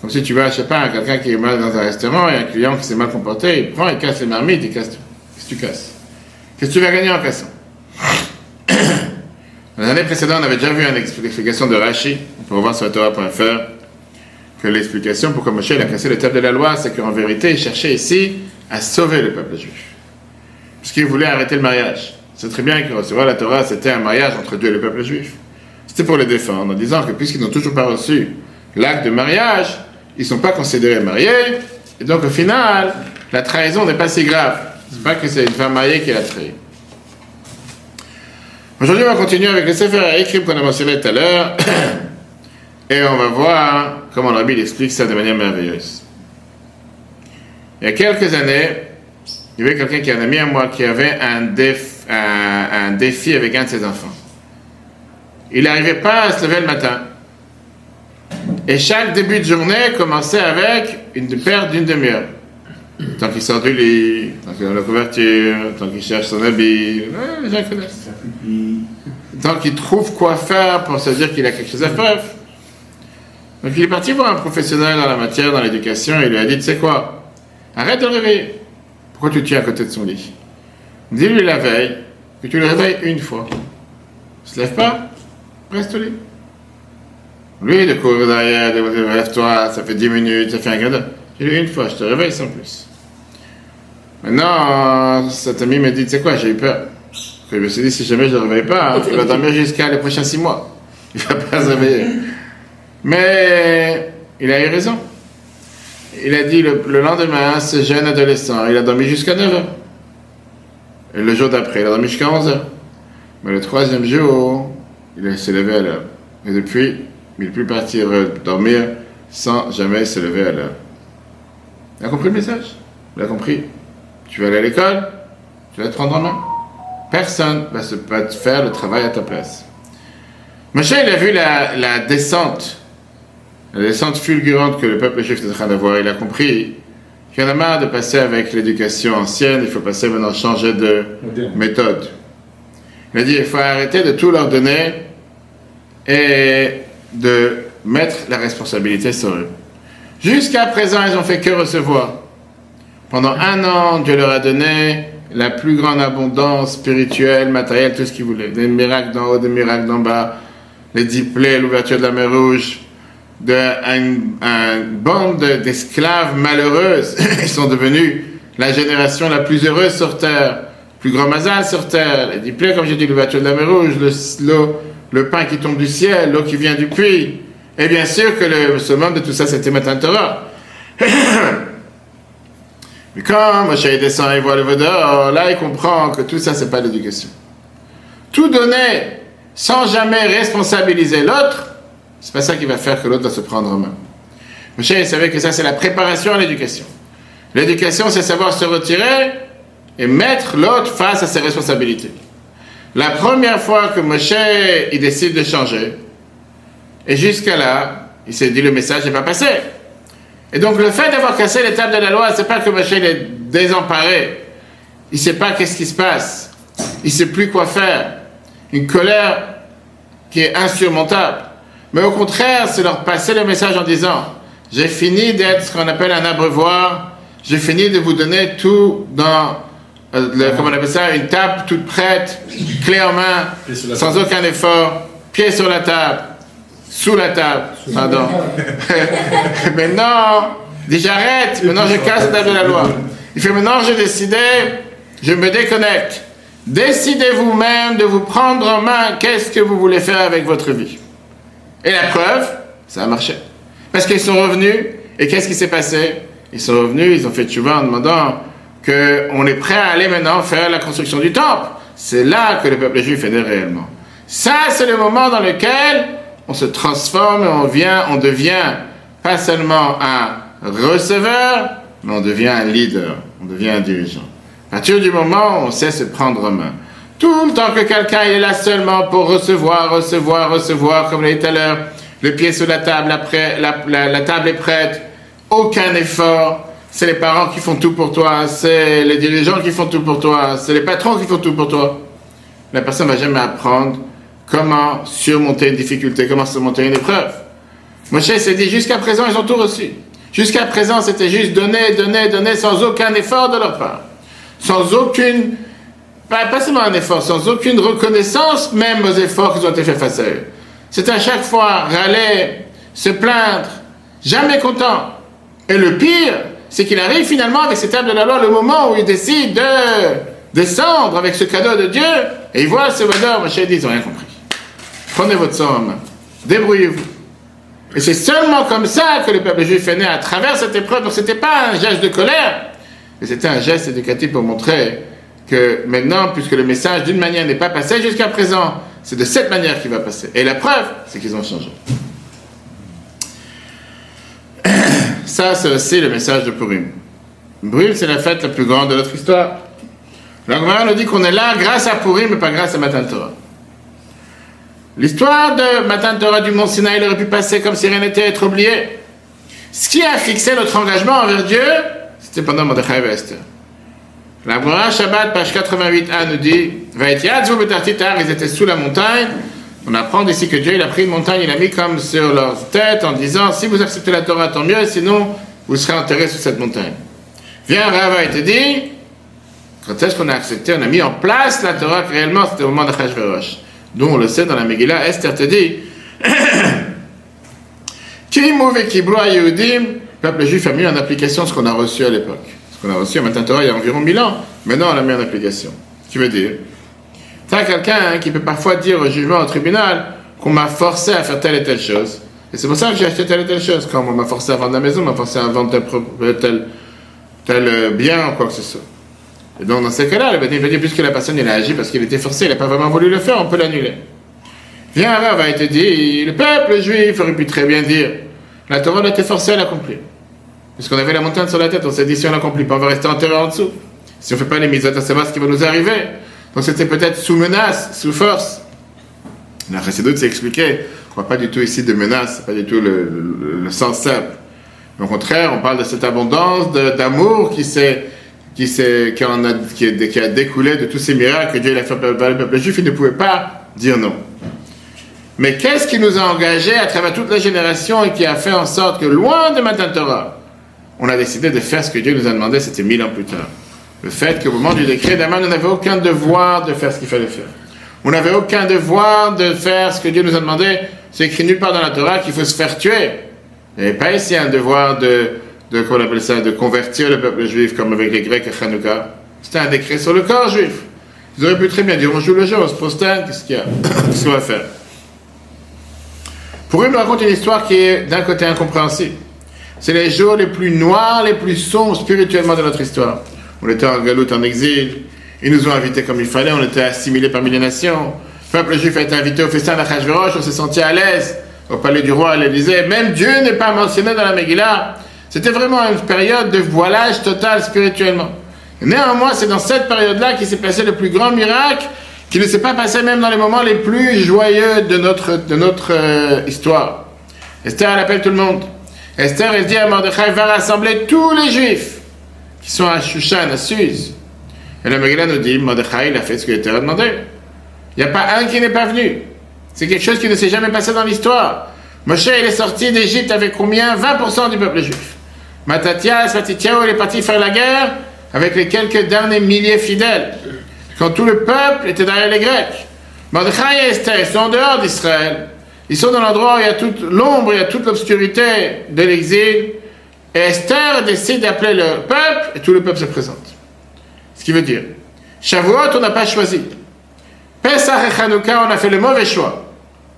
A: Comme si tu vas, je sais pas, quelqu'un qui est mal dans un restaurant et un client qui s'est mal comporté, il prend, il casse les marmites, il casse tout. Qu'est-ce que tu casses? Qu'est-ce que tu vas gagner en cassant L'année précédente, on avait déjà vu une explication de Rashi, on peut revoir sur Torah.fr, que l'explication pourquoi Moshe a cassé le table de la loi, c'est qu'en vérité, il cherchait ici à sauver le peuple juif. Puisqu'il voulait arrêter le mariage. C'est très bien que recevoir la Torah, c'était un mariage entre Dieu et le peuple juif. C'était pour les défendre, en disant que puisqu'ils n'ont toujours pas reçu l'acte de mariage, ils ne sont pas considérés mariés, et donc au final, la trahison n'est pas si grave. C'est pas que c'est une femme mariée qui l'a trahi. Aujourd'hui, on va continuer avec le Sefer écrit qu'on a mentionné tout à l'heure, et on va voir comment le Rabbi explique ça de manière merveilleuse. Il y a quelques années, il y avait quelqu'un qui est un ami à moi qui avait un, défi avec un de ses enfants. Il n'arrivait pas à se lever le matin. Et chaque début de journée commençait avec une paire d'une demi-heure. Tant qu'il sort du lit, tant qu'il a la couverture, tant qu'il cherche son habit, les gens connaissent. Tant qu'il trouve quoi faire pour se dire qu'il a quelque chose à faire. Donc il est parti voir un professionnel dans la matière, dans l'éducation, et il lui a dit, tu sais quoi, arrête de le réveiller. Pourquoi tu tiens à côté de son lit? Dis-lui la veille que tu le réveilles une fois. Il ne se lève pas, reste au lit. Lui, de courir derrière, de lève-toi, ça fait 10 minutes, ça fait un quart d'heure. Une fois, je te réveille sans plus. Maintenant, cet ami me dit, tu sais quoi, j'ai eu peur. Je me suis dit, si jamais je ne le réveille pas, il va dormir jusqu'à les prochains 6 mois. Il ne va pas se réveiller. Mais il a eu raison. Il a dit, le, lendemain, ce jeune adolescent, il a dormi jusqu'à 9 heures. Et le jour d'après, il a dormi jusqu'à 11 heures. Mais le troisième jour, il s'est levé à l'heure. Et depuis, il ne peut plus partir dormir sans jamais se lever à l'heure. Tu as compris le message Tu l'as compris Tu vas aller à l'école Tu vas te prendre en main Personne va se faire le travail à ta place. Moshe, il a vu la, la descente, la descente fulgurante que le peuple juif est en train d'avoir. Il a compris qu'il y en a marre de passer avec l'éducation ancienne, il faut passer maintenant changer de méthode. Il a dit, il faut arrêter de tout leur donner et de mettre la responsabilité sur eux. Jusqu'à présent, ils ont fait que recevoir. Pendant un an, Dieu leur a donné la plus grande abondance spirituelle, matérielle, tout ce qu'ils voulaient. Des miracles d'en haut, des miracles d'en bas, les dix plaies, l'ouverture de la mer Rouge, de, une, bande d'esclaves malheureuses. Ils sont devenus la génération la plus heureuse sur Terre, plus grand mazal sur Terre. Les dix plaies, comme j'ai dit, l'ouverture de la mer Rouge, le, le pain qui tombe du ciel, l'eau qui vient du puits. Et bien sûr que le summum de tout ça, c'était Matan Torah. Mais quand Moshe descend et voit le Vaudor, là il comprend que tout ça, c'est pas l'éducation. Tout donner sans jamais responsabiliser l'autre, c'est pas ça qui va faire que l'autre va se prendre en main. Moshe savait que ça, c'est la préparation à l'éducation. L'éducation, c'est savoir se retirer et mettre l'autre face à ses responsabilités. La première fois que Moshe il décide de changer, et jusqu'à là, il s'est dit le message n'est pas passé. Et donc le fait d'avoir cassé l'étape de la loi, c'est pas que Moshe est désemparé. Il sait pas qu'est-ce qui se passe. Il sait plus quoi faire. Une colère qui est insurmontable. Mais au contraire, c'est leur passer le message en disant j'ai fini d'être ce qu'on appelle un abreuvoir. J'ai fini de vous donner tout dans euh, le, comment on appelle ça, une table toute prête, clé en main, sans aucun effort, pied sur la table sous la table. Pardon. maintenant, dit j'arrête, maintenant je casse la table de la loi. Il fait maintenant j'ai décidé, je me déconnecte. Décidez vous-même de vous prendre en main qu'est-ce que vous voulez faire avec votre vie? Et la preuve, ça a marché. Parce qu'ils sont revenus, et qu'est-ce qui s'est passé? Ils sont revenus, ils ont fait tchouva en demandant qu'on est prêt à aller maintenant faire la construction du temple. C'est là que le peuple juif est né réellement. Ça, c'est le moment dans lequel on se transforme et on, vient, on devient pas seulement un receveur, mais on devient un leader, on devient un dirigeant. À partir du moment où on sait se prendre en main, tout le temps que quelqu'un est là seulement pour recevoir, recevoir, recevoir, comme l'a dit tout à l'heure, le pied sur la table, la, la table est prête, aucun effort, c'est les parents qui font tout pour toi, c'est les dirigeants qui font tout pour toi, c'est les patrons qui font tout pour toi. La personne ne va jamais apprendre comment surmonter une difficulté, comment surmonter une épreuve. Moshe s'est dit, jusqu'à présent, ils ont tout reçu. Jusqu'à présent, c'était juste donner, donner, donner sans aucun effort de leur part. Sans aucune, pas, seulement un effort, sans aucune reconnaissance même aux efforts qui ont été faits face à eux. C'est à chaque fois râler, se plaindre, jamais content. Et le pire, c'est qu'il arrive finalement avec cette table de la loi le moment où il décide de descendre avec ce cadeau de Dieu, et il voit ce bonheur, Moshe dit, ils n'ont rien compris. Prenez votre main. Débrouillez-vous. Et c'est seulement comme ça que le peuple juif est né à travers cette épreuve. Donc c'était pas un geste de colère, mais c'était un geste éducatif pour montrer que maintenant, puisque le message d'une manière n'est pas passé jusqu'à présent, c'est de cette manière qu'il va passer. Et la preuve, c'est qu'ils ont changé. Ça, c'est aussi le message de Purim. Purim, c'est la fête la plus grande de notre histoire. La nous dit qu'on est là grâce à Purim, mais pas grâce à Matan Torah. L'histoire de Matan Torah du Mont Sinaï aurait pu passer comme si rien n'était être oublié. Ce qui a fixé notre engagement envers Dieu, c'était pendant Mordechai Esther. La Gemara Shabbat, page 88a, nous dit ils étaient sous la montagne. On apprend d'ici que Dieu il a pris une montagne, il a mis comme sur leur tête en disant si vous acceptez la Torah, tant mieux, sinon vous serez enterrés sur cette montagne. Viens, Rava, et te dit quand est-ce qu'on a accepté, on a mis en place la Torah réellement, c'était au moment de Hashverosh. Nous, on le sait, dans la Megillah, Esther te dit le peuple juif a mis en application ce qu'on a reçu à l'époque. Ce qu'on a reçu à Matin Torah il y a environ 1000 ans. Maintenant, on l'a mis en application. Qui veut dire Tu as quelqu'un hein, qui peut parfois dire au jugement au tribunal qu'on m'a forcé à faire telle et telle chose. Et c'est pour ça que j'ai acheté telle et telle chose. Quand on m'a forcé à vendre la maison, on m'a forcé à vendre tel, tel, tel bien ou quoi que ce soit. Donc, dans ces cas-là, le va dire, puisque la personne elle a agi parce qu'il était forcé, il n'a pas vraiment voulu le faire, on peut l'annuler. Viens, Rav va te dire, le peuple juif aurait pu très bien dire, La Torah, a été forcé à l'accomplir. Puisqu'on avait la montagne sur la tête, on s'est dit si on l'accomplit pas, on va rester enterré en dessous. Si on ne fait pas les mises à savoir ce qui va nous arriver. Donc c'était peut-être sous menace, sous force. La précédente s'est expliqué. On ne parle pas du tout ici de menace, pas du tout le, sens simple. Au contraire, on parle de cette abondance d'amour qui, qui, a, découlé de tous ces miracles que Dieu a fait par le peuple juif. Il ne pouvait pas dire non. Mais qu'est-ce qui nous a engagés à travers toute la génération et qui a fait en sorte que, loin de Matan Torah, on a décidé de faire ce que Dieu nous a demandé, c'était mille ans plus tard? Le fait qu'au moment du décret d'Aman, on n'avait aucun devoir de faire ce qu'il fallait faire. On n'avait aucun devoir de faire ce que Dieu nous a demandé. C'est écrit nulle part dans la Torah qu'il faut se faire tuer. Il n'y avait pas ici un devoir de, de, comment on appelle ça, de convertir le peuple juif comme avec les Grecs à Hanouka. C'était un décret sur le corps juif. Ils auraient pu très bien dire on joue le jeu, on se prosterne, qu'est-ce qu'il y a? Qu'est-ce qu'on va faire? Pour eux, me raconte une histoire qui est d'un côté incompréhensible. C'est les jours les plus noirs, les plus sombres spirituellement de notre histoire. On était en galoute, en exil. Ils nous ont invités comme il fallait. On était assimilés parmi les nations. Le peuple juif a été invité au festin d'Achashverosh. On s'est senti à l'aise au palais du roi à l'Élysée. Même Dieu n'est pas mentionné dans la Megillah. C'était vraiment une période de voilage total spirituellement. Néanmoins, c'est dans cette période-là qu'il s'est passé le plus grand miracle qui ne s'est pas passé même dans les moments les plus joyeux de notre, de notre euh, histoire. Esther, elle appelle tout le monde. Esther, elle dit à Mordechai, va rassembler tous les juifs qui sont à Shushan, à Suse. Et le Megillah nous dit, Mordechai, il a fait ce qu'il était demandé. Il n'y a pas un qui n'est pas venu. C'est quelque chose qui ne s'est jamais passé dans l'histoire. Moshe, il est sorti d'Égypte avec combien? 20% du peuple juif. Matatias, Matityahu, il est parti faire la guerre avec les quelques derniers milliers fidèles quand tout le peuple était derrière les Grecs. Mordechai et Esther, ils sont en dehors d'Israël. Ils sont dans l'endroit où il y a toute l'ombre, il y a toute l'obscurité de l'exil. Et Esther décide d'appeler le peuple et tout le peuple se présente. Ce qui veut dire, Shavuot, on n'a pas choisi. Pesach et Chanukah, on a fait le mauvais choix.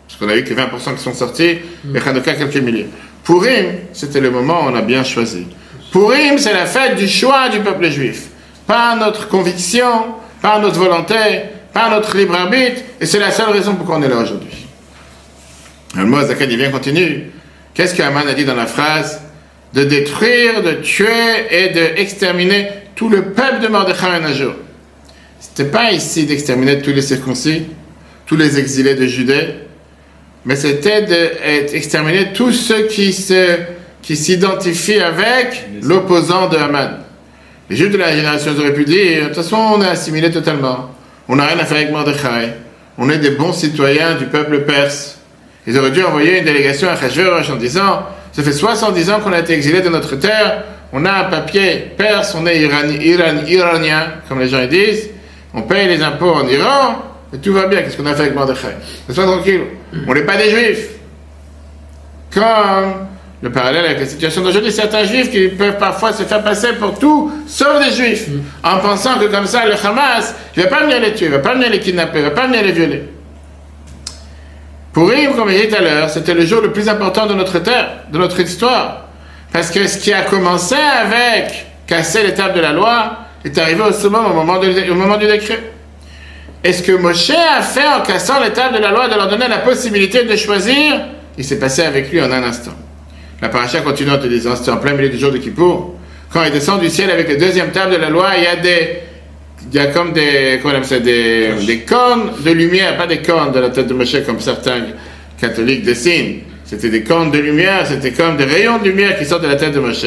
A: Parce qu'on a eu que 20% qui sont sortis, et Chanukah, quelques milliers. Purim, c'était le moment où on a bien choisi. Purim, c'est la fête du choix du peuple juif. Pas notre conviction, par notre volonté, par notre libre arbitre, et c'est la seule raison pour qu'on est là aujourd'hui. Le mot vient continue. Qu'est-ce que Haman a dit dans la phrase? De détruire, de tuer et d'exterminer tout le peuple de Mordechai en un jour. C'était pas ici d'exterminer tous les circoncis, tous les exilés de Judée, mais c'était d'exterminer tous ceux qui se qui s'identifient avec l'opposant de Haman. Les Juifs de la génération auraient pu dire, de toute façon, on est assimilé totalement. On n'a rien à faire avec Mordechai. On est des bons citoyens du peuple perse. Ils auraient dû envoyer une délégation à Hachverosh en disant, ça fait 70 ans qu'on a été exilé de notre terre, on a un papier perse, on est iranien, comme les gens disent, on paye les impôts en Iran, et tout va bien, qu'est-ce qu'on a fait avec Mordechai Sois tranquille, on n'est pas des juifs. Comme le parallèle avec la situation d'aujourd'hui, certains juifs qui peuvent parfois se faire passer pour tout, sauf des juifs, en pensant que comme ça, le Hamas, ne va pas venir les tuer, ne va pas venir les kidnapper, ne va pas venir les violer. Pour Yves, comme je dit tout à l'heure, c'était le jour le plus important de notre terre, de notre histoire. Parce que ce qui a commencé avec casser l'étape de la loi est arrivé au summum au moment, au moment du décret. Et ce que Moshe a fait en cassant l'étape de la loi de leur donner la possibilité de choisir, il s'est passé avec lui en un instant. La paracha continue en te disant, c'est en plein milieu du jour de Kippour. Quand il descend du ciel avec la deuxième table de la loi, il y a des, il y a comme des, comment on ça, des, des cornes de lumière, pas des cornes de la tête de Moshe comme certains catholiques dessinent. C'était des cornes de lumière, c'était comme des rayons de lumière qui sortent de la tête de Moshe.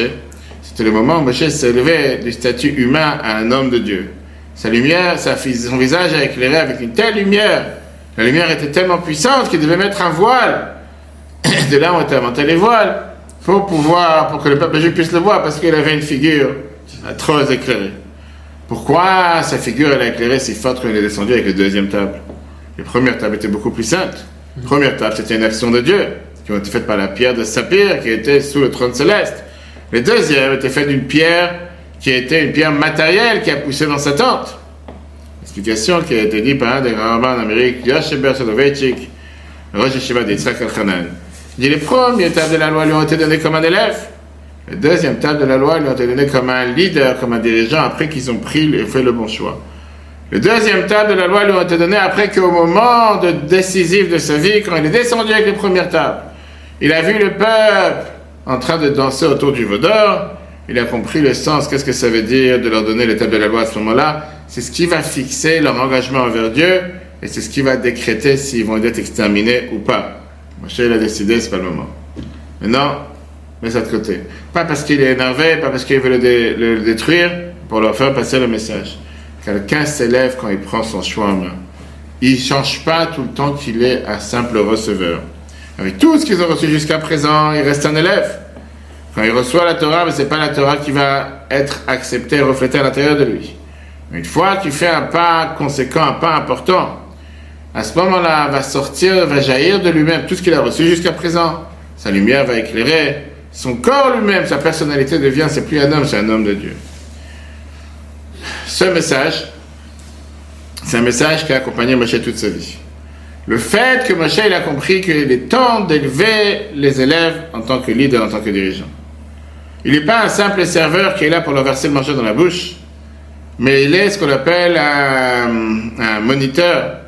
A: C'était le moment où Moshe s'est levé du statut humain à un homme de Dieu. Sa lumière, son visage a éclairé avec une telle lumière. La lumière était tellement puissante qu'il devait mettre un voile. De là, on été inventé les voiles pour pouvoir, pour que le peuple juif puisse le voir, parce qu'il avait une figure trop éclairée. Pourquoi sa figure elle a éclairé si forte qu'on est descendu avec la deuxième table? La première table était beaucoup plus sainte. La première table, c'était une action de Dieu, qui a été faite par la pierre de Saphir, qui était sous le trône céleste. La deuxième était faite d'une pierre qui était une pierre matérielle qui a poussé dans sa tente. Explication qui a été dite par un des grands en Amérique, Yoshe Soloveitchik, Rosh Yeshiva d'Yitzhak al-Khanan dit les premiers tables de la loi lui ont été donnés comme un élève. Les deuxièmes tables de la loi lui ont été données comme un leader, comme un dirigeant, après qu'ils ont pris et fait le bon choix. Les deuxième table de la loi lui ont été données après qu'au moment de décisif de sa vie, quand il est descendu avec les premières tables, il a vu le peuple en train de danser autour du vaudor. Il a compris le sens, qu'est-ce que ça veut dire de leur donner l'étape de la loi à ce moment-là. C'est ce qui va fixer leur engagement envers Dieu et c'est ce qui va décréter s'ils vont être exterminés ou pas. Moshe, il a décidé, c'est pas le moment. Maintenant, mets ça de côté. Pas parce qu'il est énervé, pas parce qu'il veut le, détruire, pour leur faire passer le message. Quelqu'un s'élève quand il prend son choix en main. Il change pas tout le temps qu'il est un simple receveur. Avec tout ce qu'ils ont reçu jusqu'à présent, il reste un élève. Quand il reçoit la Torah, ce n'est pas la Torah qui va être acceptée et reflétée à l'intérieur de lui. Une fois qu'il fait un pas conséquent, un pas important, à ce moment-là, va sortir, va jaillir de lui-même tout ce qu'il a reçu jusqu'à présent. Sa lumière va éclairer son corps lui-même, sa personnalité devient, c'est plus un homme, c'est un homme de Dieu. Ce message, c'est un message qui a accompagné Moshe toute sa vie. Le fait que Moshe a compris qu'il est temps d'élever les élèves en tant que leader, en tant que dirigeant. Il n'est pas un simple serveur qui est là pour leur verser le manger dans la bouche, mais il est ce qu'on appelle un, moniteur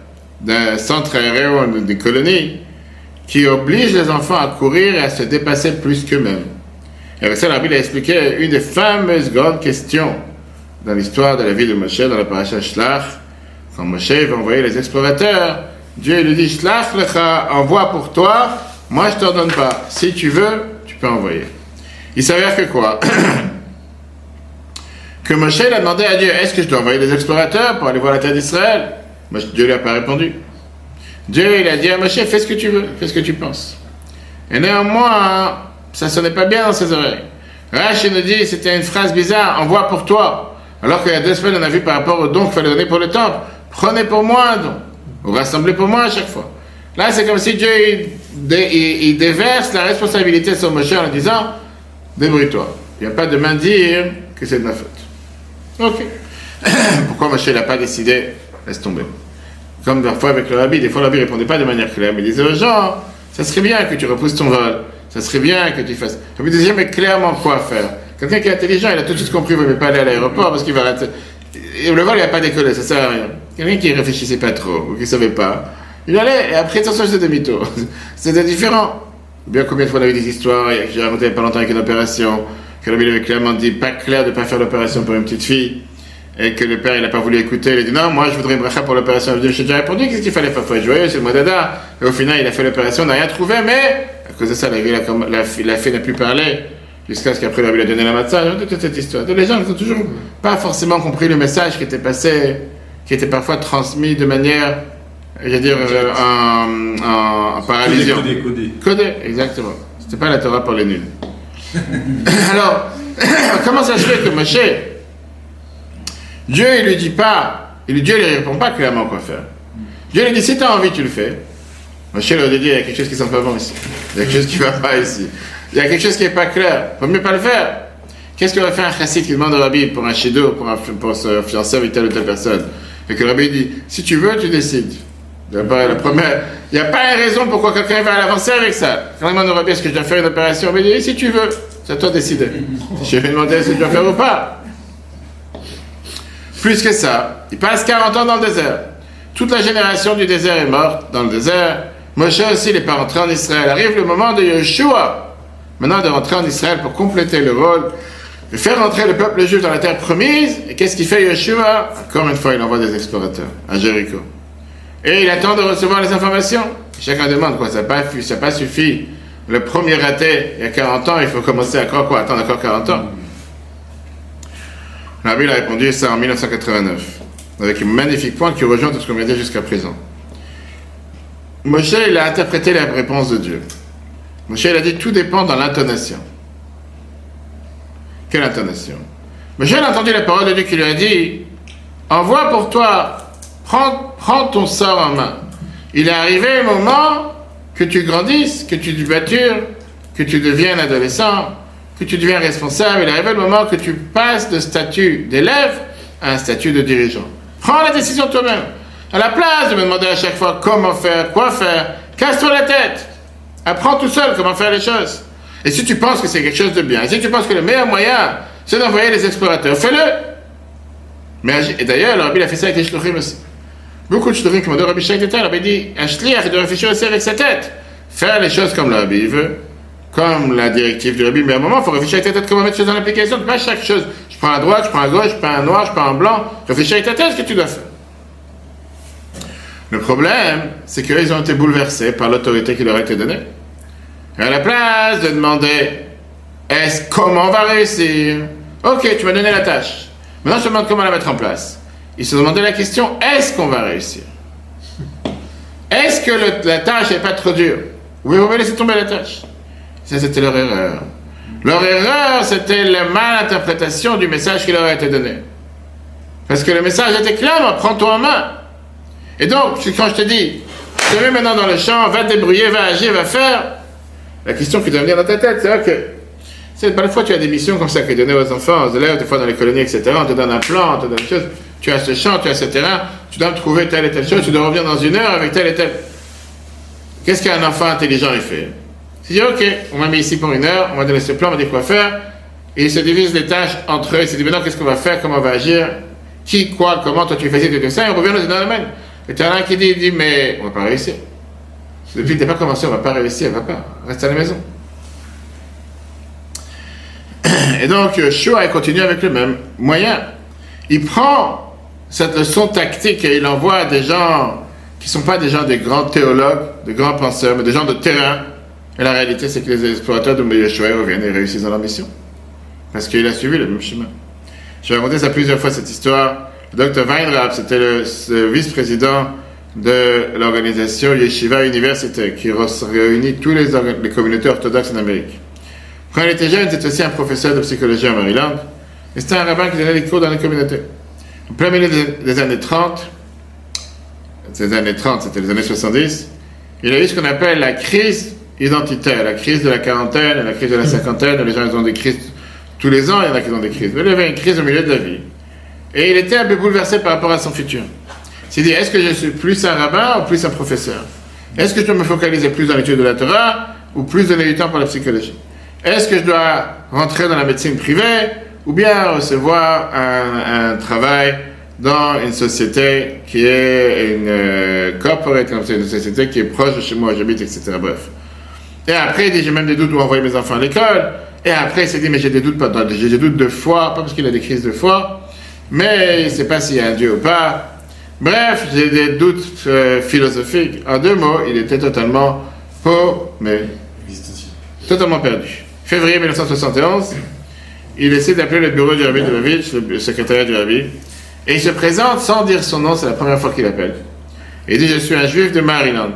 A: d'un centre aérien des colonies qui oblige les enfants à courir et à se dépasser plus qu'eux-mêmes. Et avec ça, la Bible a expliqué une des fameuses grandes questions dans l'histoire de la vie de Moshe, dans la paracha Shlach. Quand Moshe va envoyer les explorateurs, Dieu lui dit Shlach lecha, envoie pour toi, moi je t'en donne pas. Si tu veux, tu peux envoyer. Il s'avère que quoi? Que Moshe a demandé à Dieu Est-ce que je dois envoyer des explorateurs pour aller voir la terre d'Israël? Dieu lui a pas répondu. Dieu, il a dit à Moshe, fais ce que tu veux, fais ce que tu penses. Et néanmoins, ça sonnait pas bien dans ses oreilles. Rachid nous dit, c'était une phrase bizarre, envoie pour toi. Alors qu'il y a deux semaines, on a vu par rapport au don qu'il fallait donner pour le temple, prenez pour moi un don, ou rassemblez pour moi à chaque fois. Là, c'est comme si Dieu, il, déverse la responsabilité sur Moshe en disant, débrouille-toi. Il n'y a pas de main dire que c'est de ma faute. Ok. Pourquoi Moshe n'a pas décidé? Laisse tomber. Comme parfois avec le rabbi, des fois le rabbi ne répondait pas de manière claire, mais il disait aux gens, ça serait bien que tu repousses ton vol, ça serait bien que tu fasses. Le disait mais clairement quoi faire? Quelqu'un qui est intelligent, il a tout de suite compris, il ne pas aller à l'aéroport parce qu'il va rater. le vol, il n'a pas décollé, ça sert à rien. Quelqu'un qui ne réfléchissait pas trop, ou qui ne savait pas, il allait, et après, attention, c'était demi-tour. C'était différent. Bien combien de fois on a eu des histoires, j'ai raconté il n'y a pas longtemps avec une opération, que le avait clairement dit, pas clair de ne pas faire l'opération pour une petite fille et que le père il n'a pas voulu écouter, il a dit non, moi je voudrais une bracha pour l'opération. J'ai déjà répondu, qu'il fallait faire Faut être joyeux, c'est le Modada. Et au final, il a fait l'opération, on n'a rien trouvé, mais à cause de ça, la, fille n'a plus parlé, jusqu'à ce qu'après il a donné la matzah, toute cette histoire. les gens n'ont toujours pas forcément compris le message qui était passé, qui était parfois transmis de manière, je veux dire, euh, en, en, paralysion.
B: Codé, codé.
A: Codé, exactement. C'était pas la Torah pour les nuls. Alors, comment ça se fait que Moshe, Dieu, il lui dit pas, il, Dieu ne lui répond pas clairement quoi faire. Dieu lui dit, si tu as envie, tu le fais. Moshe lui a dit, il y a quelque chose qui sent pas bon ici. Il y a quelque chose qui ne va pas ici. Il y a quelque chose qui n'est pas clair. Il faut mieux pas le faire. Qu'est-ce qu'aurait fait un chassid qui demande au rabbi pour un shido, pour, pour se fiancer avec telle ou telle personne? Et que le rabbi dit, si tu veux, tu décides. La première, il n'y a pas une raison pourquoi quelqu'un va avancer avec ça. Quand il demande au est-ce que je dois faire une opération? Il dit, si tu veux, c'est à toi de décider. Je vais demander si tu dois faire ou pas. Plus que ça, il passe 40 ans dans le désert. Toute la génération du désert est morte dans le désert. Moshe aussi n'est pas rentré en Israël. Arrive le moment de Yeshua, maintenant de rentrer en Israël pour compléter le rôle, de faire rentrer le peuple juif dans la terre promise. Et qu'est-ce qu'il fait Yeshua? Encore une fois, il envoie des explorateurs à Jéricho. Et il attend de recevoir les informations. Chacun demande quoi, ça n'a pas, pas suffi. Le premier raté, il y a 40 ans, il faut commencer à croire quoi Attendre encore 40 ans Bible a répondu ça en 1989, avec un magnifique point qui rejoint tout ce qu'on vient de dire jusqu'à présent. Moshe, il a interprété la réponse de Dieu. Moshe, il a dit tout dépend dans l'intonation. Quelle intonation? Moshe a entendu la parole de Dieu qui lui a dit Envoie pour toi, prends, prends ton sort en main. Il est arrivé le moment que tu grandisses, que tu matures, que tu deviennes adolescent, que tu deviens responsable, il arrive le moment que tu passes de statut d'élève à un statut de dirigeant. Prends la décision toi-même. À la place de me demander à chaque fois comment faire, quoi faire, casse-toi la tête. Apprends tout seul comment faire les choses. Et si tu penses que c'est quelque chose de bien, et si tu penses que le meilleur moyen, c'est d'envoyer les explorateurs, fais-le. Et d'ailleurs, le rabbi a fait ça avec les aussi. Beaucoup de shluchim qui m'ont dit rabbi détail, le rabbi dit, un shliach, il doit réfléchir aussi avec sa tête. Faire les choses comme le rabbi veut, comme la directive du Rabbi, mais à un moment, il faut réfléchir avec ta tête comment mettre ça dans l'application. Pas chaque chose. Je prends à droite, je prends à gauche, je prends à noir, je prends en blanc. Réfléchis avec ta tête ce que tu dois faire. Le problème, c'est qu'ils ont été bouleversés par l'autorité qui leur a été donnée. Et à la place de demander est-ce comment on va réussir? Ok, tu m'as donné la tâche. Maintenant, je te demande comment la mettre en place. Ils se demandaient la question est-ce qu'on va réussir? Est-ce que la tâche n'est pas trop dure? Oui, vous pouvez laisser tomber la tâche. Ça, c'était leur erreur. Leur erreur, c'était la mal interprétation du message qui leur a été donné. Parce que le message était clair, prends-toi en main. Et donc, quand je te dis, je te mets maintenant dans le champ, va te débrouiller, va agir, va faire, la question qui doit venir dans ta tête, c'est que, c'est parfois tu as des missions comme ça qui sont données aux enfants, aux élèves, des fois dans les colonies, etc. On te donne un plan, on te donne une chose. Tu as ce champ, tu as ce terrain, tu dois trouver telle et telle chose, tu dois revenir dans une heure avec telle et telle. Qu'est-ce qu'un enfant intelligent il fait? Il dit, ok, on m'a mis ici pour une heure, on m'a donné ce plan, on m'a dit quoi faire. Et il se divise les tâches entre eux. Il se dit, maintenant, qu'est-ce qu'on va faire, comment on va agir, qui, quoi, comment, toi tu fais fais ça, et on revient dans un domaine. Et tu as un qui dit, dit, mais on va pas réussir. Depuis que tu n'as pas commencé, on va pas réussir, on va pas. Reste à la maison. Et donc, Shua continue avec le même moyen. Il prend cette leçon tactique et il envoie des gens qui ne sont pas des gens des grands théologues, des grands penseurs, mais des gens de terrain. Et la réalité, c'est que les explorateurs de Yeshua reviennent et réussissent dans leur mission. Parce qu'il a suivi le même chemin. Je vais raconter ça plusieurs fois, cette histoire. Le docteur Weinrab, c'était le, vice-président de l'organisation Yeshiva Universitaire, qui réunit tous les, les communautés orthodoxes en Amérique. Quand il était jeune, il était aussi un professeur de psychologie en Maryland. Et c'était un rabbin qui donnait des cours dans les communautés. En plein milieu des, années 30, ces années 30, c'était les années 70, il a eu ce qu'on appelle la crise identitaire, la crise de la quarantaine, la crise de la cinquantaine, les gens ils ont des crises tous les ans, il y en a qui ont des crises. Mais il avait une crise au milieu de la vie. Et il était un peu bouleversé par rapport à son futur. Il s'est dit, est-ce que je suis plus un rabbin ou plus un professeur? Est-ce que je dois me focaliser plus dans l'étude de la Torah ou plus donner du temps pour la psychologie? Est-ce que je dois rentrer dans la médecine privée ou bien recevoir un, travail dans une société qui est une euh, corporate, comme c'est une société qui est proche de chez moi, j'habite, etc. Bref. Et après, il dit, j'ai même des doutes où envoyer mes enfants à l'école. Et après, il s'est dit, mais j'ai des doutes, j'ai des doutes de foi, pas parce qu'il a des crises de foi, mais il ne sait pas s'il y a un Dieu ou pas. Bref, j'ai des doutes euh, philosophiques. En deux mots, il était totalement pauvre, mais totalement perdu. Février 1971, il essaie d'appeler le bureau du rabbi de Lovitch, le secrétaire du rabbi, et il se présente sans dire son nom, c'est la première fois qu'il appelle. Il dit Je suis un juif de Maryland,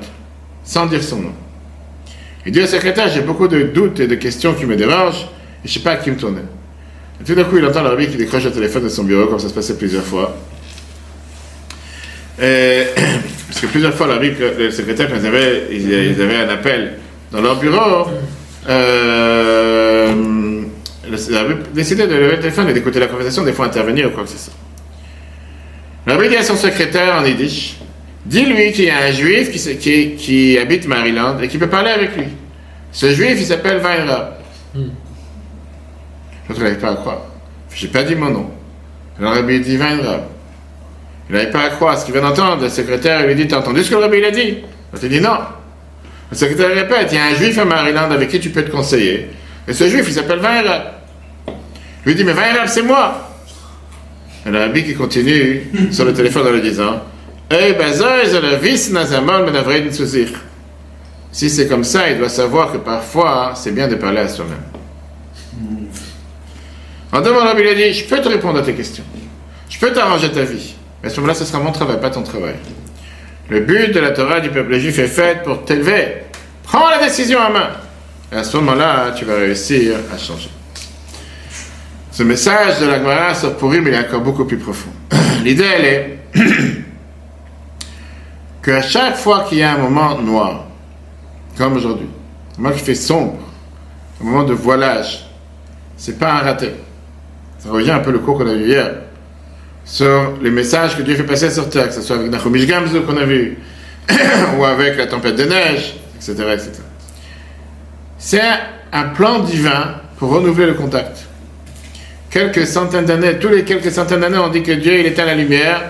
A: sans dire son nom. Il dit au secrétaire J'ai beaucoup de doutes et de questions qui me dérangent, et je ne sais pas à qui me tourner. Et tout d'un coup, il entend le rabbi qui décroche le téléphone de son bureau, comme ça se passait plusieurs fois. parce que plusieurs fois, le, rabbi, le secrétaire, quand ils avaient, ils avaient un appel dans leur bureau, euh, décidé de lever le téléphone et d'écouter la conversation, des fois intervenir ou quoi que ce soit. Rabbi dit son secrétaire en yiddish, dis-lui qu'il y a un juif qui, habite Maryland et qui peut parler avec lui. Ce juif, il s'appelle Weinrab. Hmm. L'autre n'avait pas à croire. J'ai pas dit mon nom. Alors Rabbi dit Weinrab. Il n'avait pas à croire ce qu'il vient d'entendre. Le secrétaire lui dit, t'as entendu ce que le Rabbi a dit? Il dit non. Le secrétaire répète, il y a un juif à Maryland avec qui tu peux te conseiller. Et ce juif, il s'appelle Weinrab lui dit, mais Vaïrab, c'est moi. Et le rabbi qui continue sur le téléphone en lui disant, Eh ben, si c'est comme ça, il doit savoir que parfois, c'est bien de parler à soi-même. En deux mots, Rabbi lui a dit, je peux te répondre à tes questions. Je peux t'arranger ta vie. Mais à ce moment-là, ce sera mon travail, pas ton travail. Le but de la Torah du peuple juif est fait pour t'élever. Prends la décision en main. Et à ce moment-là, tu vas réussir à changer. Ce message de la Gemara sur Purim, il est encore beaucoup plus profond. L'idée, elle est qu'à chaque fois qu'il y a un moment noir, comme aujourd'hui, un moment qui fait sombre, un moment de voilage, c'est pas un raté. Ça revient un peu le cours qu'on a vu hier sur les messages que Dieu fait passer sur terre, que ce soit avec Nachomish Gamzu qu'on a vu, ou avec la tempête de neige, etc. etc. C'est un plan divin pour renouveler le contact quelques centaines d'années, tous les quelques centaines d'années, on dit que Dieu, il est à la lumière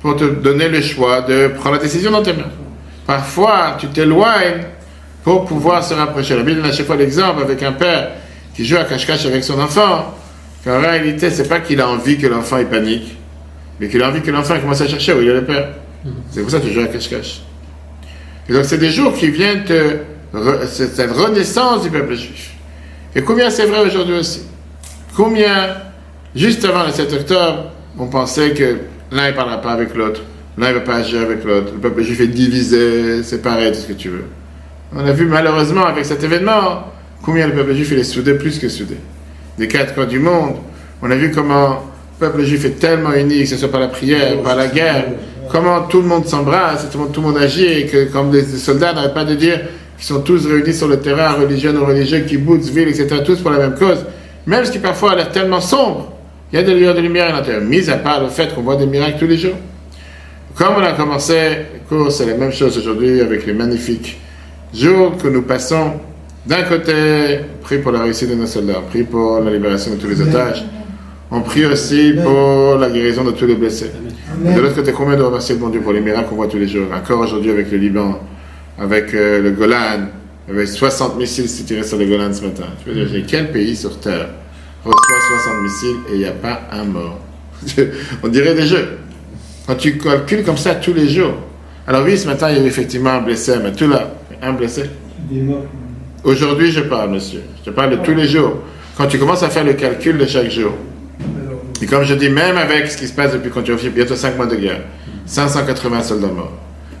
A: pour te donner le choix de prendre la décision dans tes mains. Parfois, tu t'éloignes pour pouvoir se rapprocher. La Bible donne à chaque fois l'exemple avec un père qui joue à cache-cache avec son enfant. En réalité, c'est pas qu'il a envie que l'enfant ait panique, mais qu'il a envie que l'enfant commence à chercher où il est le père. C'est pour ça que tu joues à cache-cache. Et donc, c'est des jours qui viennent te. C'est cette renaissance du peuple juif. Et combien c'est vrai aujourd'hui aussi? Combien, juste avant le 7 octobre, on pensait que l'un ne parlera pas avec l'autre, l'un ne va pas agir avec l'autre, le peuple juif est divisé, séparé, tout ce que tu veux. On a vu malheureusement avec cet événement combien le peuple juif est soudé plus que soudé. Des quatre coins du monde, on a vu comment peuple juif est tellement uni, que ce soit par la prière, par la guerre, comment tout le monde s'embrasse, tout, tout, le monde agit, et que comme des soldats n'arrêtent pas de dire qu'ils sont tous réunis sur le terrain, religieux, non religieux, kibbutz, ville, etc., tous pour la même cause, même ce qui parfois a l'air tellement sombre, il y a des lueurs de lumière à l'intérieur, mis à part le fait qu'on voit des miracles tous les jours. Comme on a commencé le cours, c'est la même chose aujourd'hui avec les magnifiques jours que nous passons. D'un côté, prie pour la réussite de nos soldats, prie pour la libération de tous les otages, on prie aussi pour la guérison de tous les blessés. De l'autre côté, combien de remercier le bon Dieu pour les miracles qu'on voit tous les jours? Encore aujourd'hui avec le Liban, avec euh, le Golan, avec 60 missiles tirés sur le Golan ce matin. Tu veux dire, quel pays sur Terre reçoit 60 missiles et il n'y a pas un mort? On dirait des jeux. Quand tu calcules comme ça tous les jours. Alors oui, ce matin, il y a eu effectivement un blessé, mais tout là, un blessé? Aujourd'hui, je parle, monsieur. Je te parle de tous les jours. Quand tu commences à faire le calcul de chaque jour. Et comme je dis, même avec ce qui se passe depuis qu'on a bientôt 5 mois de guerre, 580 soldats morts,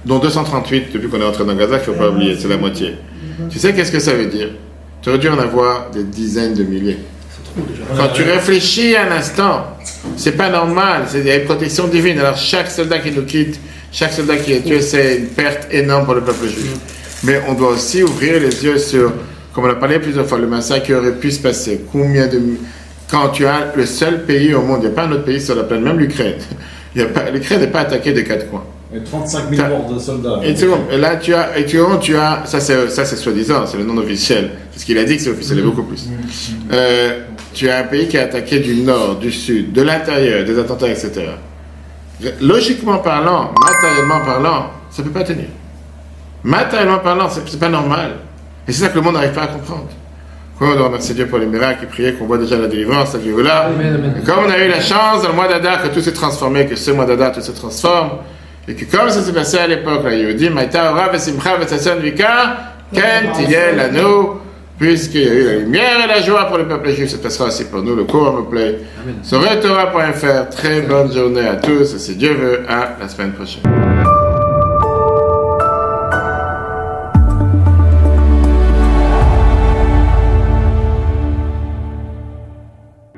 A: dont 238 depuis qu'on est entré dans Gaza, qu'il ne faut pas oublier, c'est la moitié. Tu sais qu'est-ce que ça veut dire? Tu aurais dû en avoir des dizaines de milliers. Quand tu réfléchis un instant, c'est pas normal, c'est une protection divine. Alors chaque soldat qui nous quitte, chaque soldat qui est tué, c'est une perte énorme pour le peuple juif. Mais on doit aussi ouvrir les yeux sur, comme on a parlé plusieurs fois, le massacre qui aurait pu se passer. Combien de. Quand tu as le seul pays au monde, il n'y a pas un autre pays sur la planète, même l'Ukraine. L'Ukraine n'est pas attaquée des quatre coins.
B: Et 35 000 morts de soldats.
A: Et, tu et là, tu as, et tu, tu as, ça c'est, ça c'est soi-disant, c'est le nom officiel. Parce qu'il a dit que c'est officiel, et beaucoup plus. Euh, tu as un pays qui est attaqué du nord, du sud, de l'intérieur, des attentats, etc. Logiquement parlant, matériellement parlant, ça ne peut pas tenir. Matériellement parlant, c'est, c'est pas normal. Et c'est ça que le monde n'arrive pas à comprendre. On doit remercier Dieu pour les miracles et prier qu'on voit déjà la délivrance, la là. Et comme on a eu la chance dans le mois d'Adar que tout s'est transformé, que ce mois d'Adar tout se transforme, et que comme ça s'est passé à l'époque, il dit, Maïta Ora Vesimcha Vesasson Vika, Ken Tiyel Anou, puisqu'il y a eu la lumière et la joie pour le peuple juif, ça passera aussi pour nous. Le cours me plaît. Sur Torah.fr, très bonne journée à tous, et si Dieu veut, à la semaine prochaine.